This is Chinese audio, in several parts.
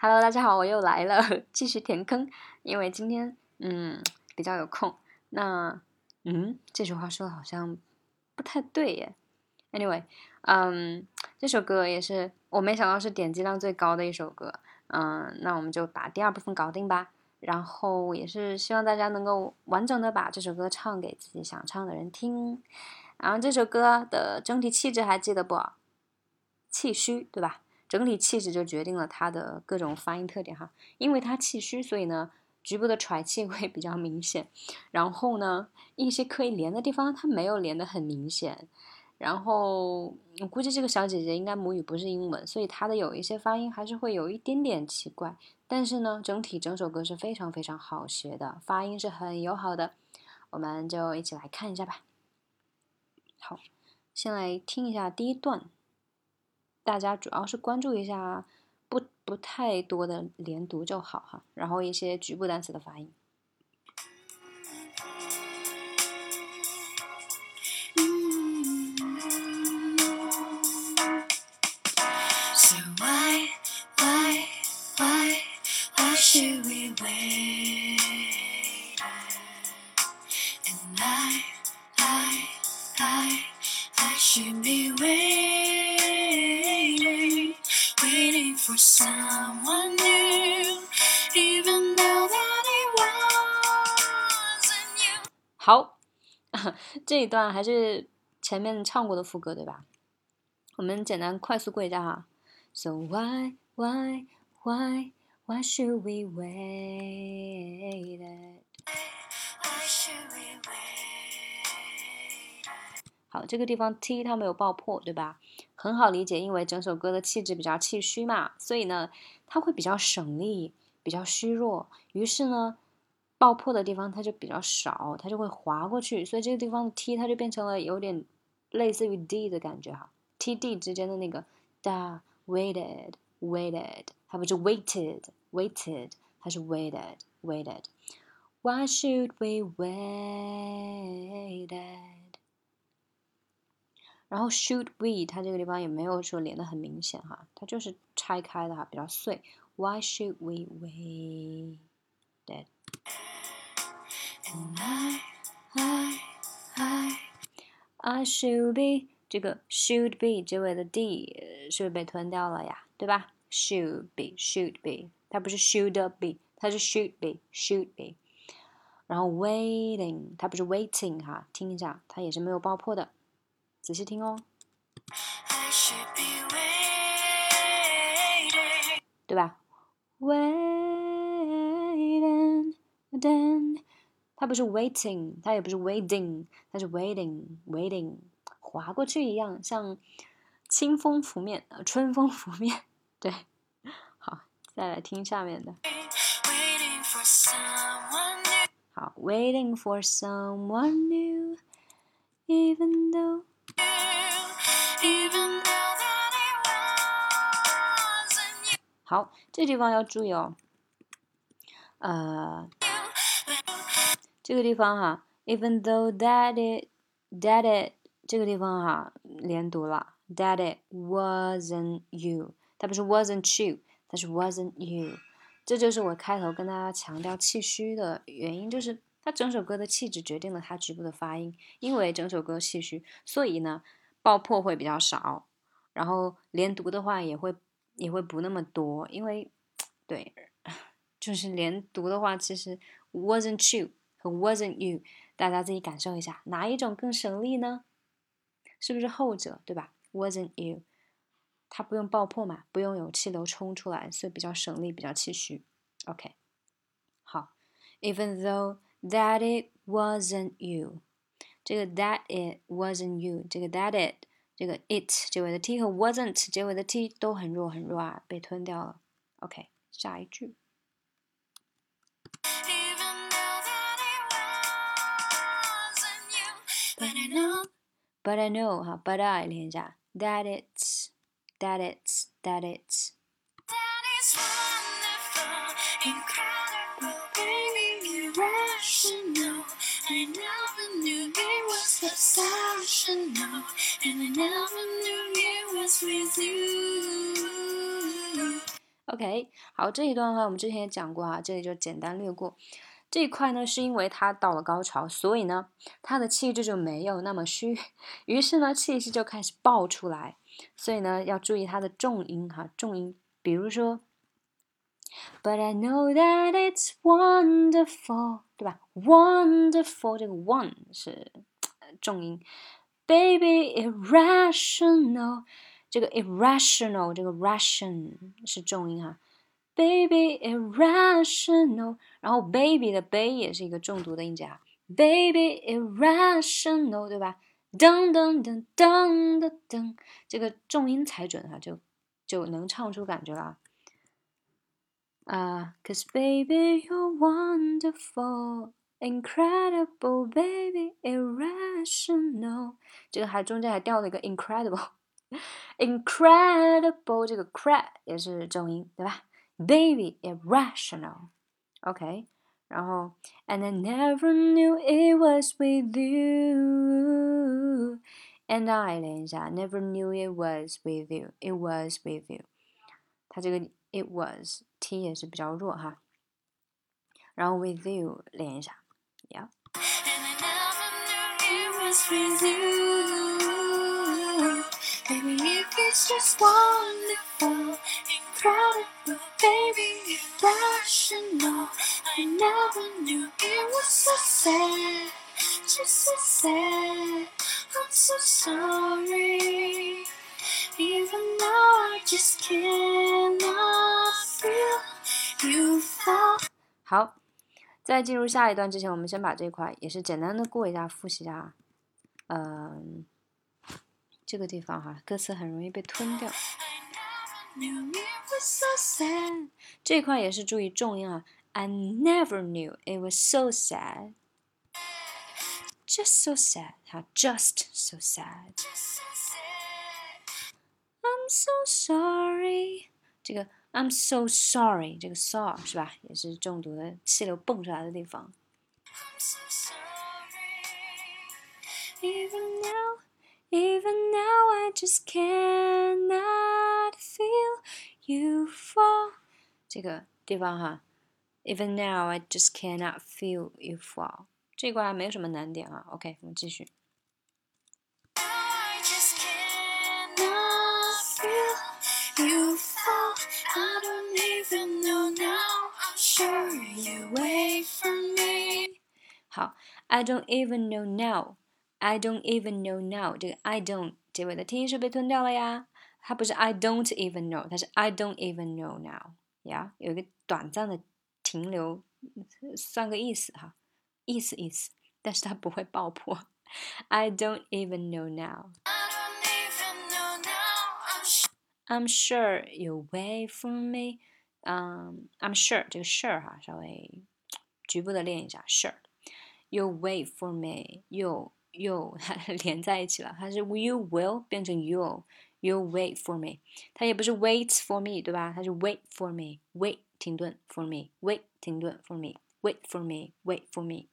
Hello，大家好，我又来了，继续填坑。因为今天嗯比较有空。那嗯这句话说的好像不太对耶。Anyway，嗯这首歌也是我没想到是点击量最高的一首歌。嗯，那我们就把第二部分搞定吧。然后也是希望大家能够完整的把这首歌唱给自己想唱的人听。然后这首歌的整体气质还记得不？气虚，对吧？整体气质就决定了它的各种发音特点哈。因为它气虚，所以呢，局部的喘气 会比较明显。然后呢，一些可以连的地方，它没有连的很明显。然后我估计这个小姐姐应该母语不是英文，所以她的有一些发音还是会有一点点奇怪。但是呢，整体整首歌是非常非常好学的，发音是很友好的。我们就一起来看一下吧。好，先来听一下第一段。大家主要是关注一下不不太多的连读就好哈，然后一些局部单词的发音。好，这一段还是前面唱过的副歌对吧？我们简单快速过一下哈。So why why why why should we wait? 好，这个地方 t 它没有爆破对吧？很好理解，因为整首歌的气质比较气虚嘛，所以呢，它会比较省力，比较虚弱。于是呢。爆破的地方它就比较少，它就会滑过去，所以这个地方的 t 它就变成了有点类似于 d 的感觉哈，t d 之间的那个 da waited waited，它不是 waited waited，它是 waited waited。Why should we waited？然后 should we 它这个地方也没有说连的很明显哈，它就是拆开的哈，比较碎。Why should we wait? waited？I should be 这个 should be 结尾的 d 是不是被吞掉了呀？对吧？should be should be 它不是 should be，它是 should be should be。然后 waiting 它不是 waiting 哈，听一下，它也是没有爆破的，仔细听哦。对吧？waiting Then 它不是 waiting，它也不是 waiting，它是 waiting，waiting，划过去一样，像清风拂面，呃，春风拂面。对，好，再来听下面的。好，waiting for someone new，even though。好，这地方要注意哦，呃。这个地方哈，even though that it that it 这个地方哈连读了，that it wasn't you，它不是 wasn't you，它是 wasn't you，这就是我开头跟大家强调气虚的原因，就是它整首歌的气质决定了它局部的发音，因为整首歌气虚，所以呢爆破会比较少，然后连读的话也会也会不那么多，因为对，就是连读的话其实 wasn't you。和 wasn't you，大家自己感受一下，哪一种更省力呢？是不是后者，对吧？wasn't you，它不用爆破嘛，不用有气流冲出来，所以比较省力，比较气虚。OK，好，even though that it wasn't you，这个 that it wasn't you，这个 that it，这个 it 结尾的 t 和 wasn't 结尾的 t 都很弱很弱啊，被吞掉了。OK，下一句。But I know, but I know 哈，but I 连一下，that it's, that it's, that it's. That is wonderful, incredible, baby, irrational. I never knew it was obsessional, and I never knew it was with you. OK，好，这一段的话我们之前也讲过啊，这里就简单略过。 这一块呢，是因为它到了高潮，所以呢，它的气质就没有那么虚，于是呢，气息就开始爆出来。所以呢，要注意它的重音哈，重音，比如说，But I know that it's wonderful，对吧？Wonderful 这个 one 是重音，Baby irrational，这个 irrational 这个 ration 是重音哈，Baby irrational，然后 baby 的 bay 也是一个重读的音节啊，Baby irrational，对吧？噔噔噔噔噔噔，这个重音踩准哈，就就能唱出感觉了。啊，Cause baby you're wonderful, incredible, baby irrational，这个还中间还掉了一个 incredible，incredible 这个 cra 也是重音，对吧 ？Baby irrational，OK。然后，And I never knew it was with you. And I 连一下，Never knew it was with you. It was with you. 它这个 it was t 也是比较弱哈。然后 with you 连一下，Yeah. And I never knew it was with you. Baby, if it's just wonderful, incredible, baby, irrational. I never knew it was so sad, just so sad. I'm so sorry. Even now I just cannot feel you fall. 好，在进入下一段之前，我们先把这块也是简单的过一下，复习一下。嗯，这个地方哈，歌词很容易被吞掉。这块也是注意重音啊。I never knew it was so sad. Just so sad. 好，just so sad. I'm so sorry. 这个 I'm so sorry，这个 so 是吧？也是中毒的气流蹦出来的地方。Even now, even now, I just cannot feel you fall。这个地方哈。Even now, I just cannot feel you fall。这块没有什么难点啊。OK，我们继续。好，I don't even know now. I don't even know now. 这个 I don't 结尾的 t 是被吞掉了呀。 它不是 I don't even know，它是 I don't even know now。呀，有一个短暂的。停留算个意思哈，意思意思，但是它不会爆破。I don't even know now. I'm sure you'll wait for me. 嗯、um,，I'm sure 这个 sure 哈，稍微局部的练一下 sure。You'll wait for me. You you 连在一起了，它是 you will 变成 you'll you'll wait for me。它也不是 wait for me 对吧？它是 wait for me wait 停顿 for me wait 停顿 for me wait for me wait for me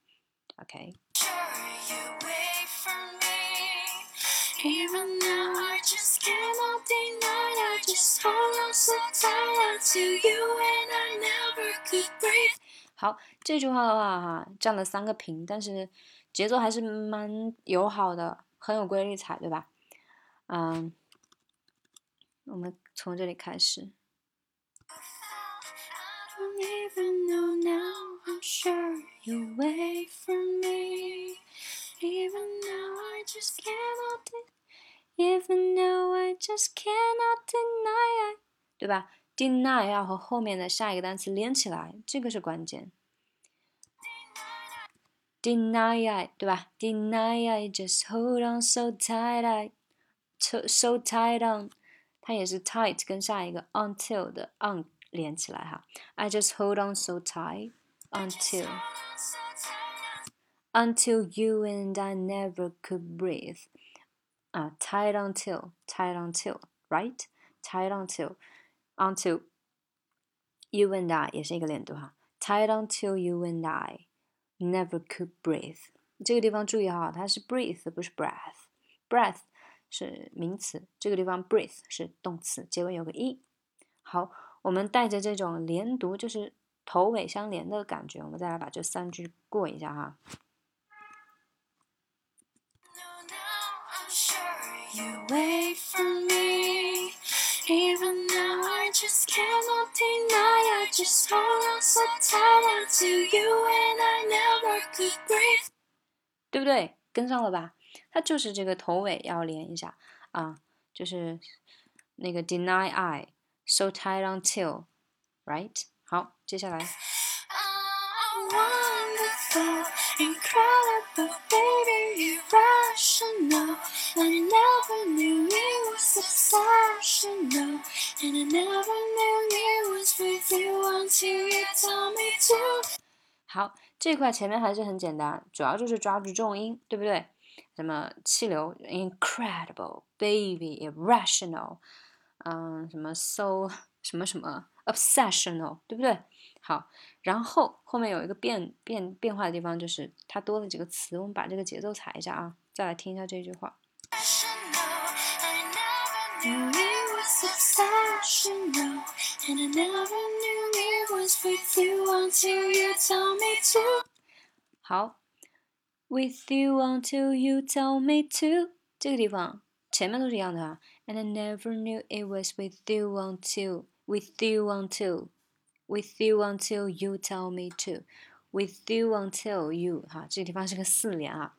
OK。Even now, I just cannot deny. I just hold on so tight to you, and I never could breathe. 好，这句话的话哈，占了三个平，但是节奏还是蛮友好的，很有规律踩，对吧？嗯， 我们从这里开始。even though I just cannot deny 对吧？deny 要和后面的下一个单词连起来，这个是关键。Deny I，对吧？Deny，I just hold on so tight, I so so tight on，它也是 tight 跟下一个 until 的 on 连起来哈。I just hold on so tight until until you and I never could breathe. 啊，tight until tight until right tight until until you and I 也是一个连读哈。Tight until you and I never could breathe。这个地方注意哈，它是 breathe 不是 breath。breath 是名词，这个地方 breathe 是动词，结尾有个 e。好。我们带着这种连读，就是头尾相连的感觉，我们再来把这三句过一下哈。对不对？跟上了吧？它就是这个头尾要连一下啊，就是那个 deny I so tight until right。好，接下来。好，这块前面还是很简单，主要就是抓住重音，对不对？什么气流，incredible baby irrational，嗯，什么 so 什么什么 obsessional，对不对？好，然后后面有一个变变变化的地方，就是它多了几个词，我们把这个节奏踩一下啊，再来听一下这句话。好。With you until you tell me to，这个地方前面都是一样的哈。And I never knew it was with you until with you until with you until you tell me to with you until you 哈，这个地方是个四连啊。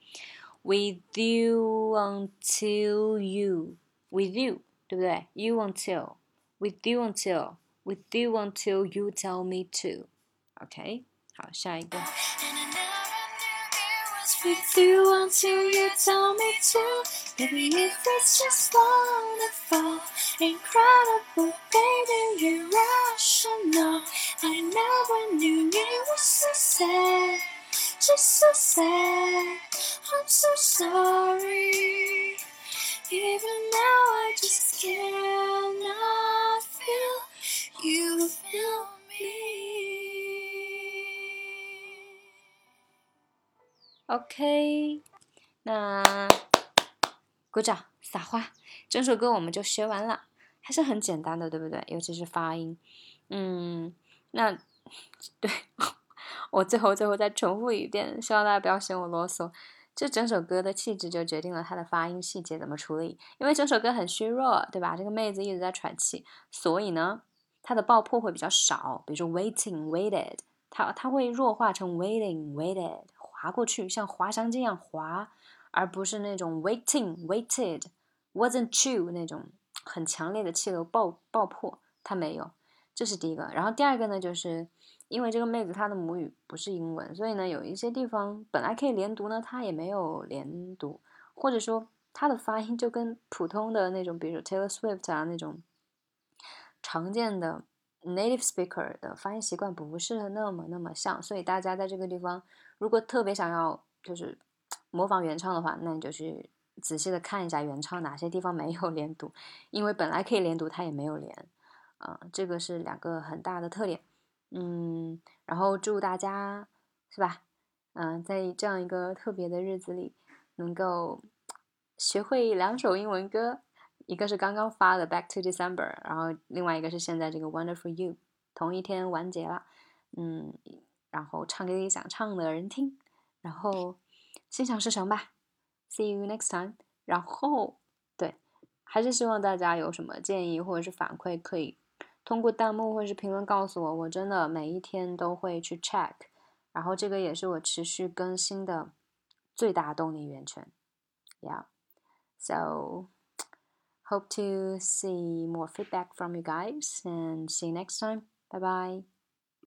With you until you with you 对不对？You until with you until with you until you tell me to。OK，好，下一个。 With you until you tell me to. Baby, if it's just wonderful, incredible, baby, irrational. I never knew it was so sad, just so sad. I'm so sorry. Even now, I just cannot feel you feel me. OK，那鼓掌撒花，整首歌我们就学完了，还是很简单的，对不对？尤其是发音，嗯，那对 我最后最后再重复一遍，希望大家不要嫌我啰嗦。这整首歌的气质就决定了它的发音细节怎么处理，因为整首歌很虚弱，对吧？这个妹子一直在喘气，所以呢，它的爆破会比较少。比如说 waiting waited，它它会弱化成 waiting waited。滑过去，像滑翔机一样滑，而不是那种 waiting waited wasn't true 那种很强烈的气流爆爆破，它没有。这是第一个。然后第二个呢，就是因为这个妹子她的母语不是英文，所以呢，有一些地方本来可以连读呢，她也没有连读，或者说她的发音就跟普通的那种，比如说 Taylor Swift 啊那种常见的 native speaker 的发音习惯不是那么那么像，所以大家在这个地方。如果特别想要就是 模仿原唱的话，那你就去仔细的看一下原唱哪些地方没有连读，因为本来可以连读，它也没有连，啊，这个是两个很大的特点，嗯，然后祝大家是吧，嗯，在这样一个特别的日子里，能够 学会两首英文歌，一个是刚刚发的《Back to December》，然后另外一个是现在这个《Wonderful You》，同一天完结了，嗯。然后唱给你想唱的人听，然后心想事成吧。See you next time。然后对，还是希望大家有什么建议或者是反馈，可以通过弹幕或者是评论告诉我。我真的每一天都会去 check。然后这个也是我持续更新的最大动力源泉。Yeah，so.。Hope to see more feedback from you guys and see you next time. Bye bye.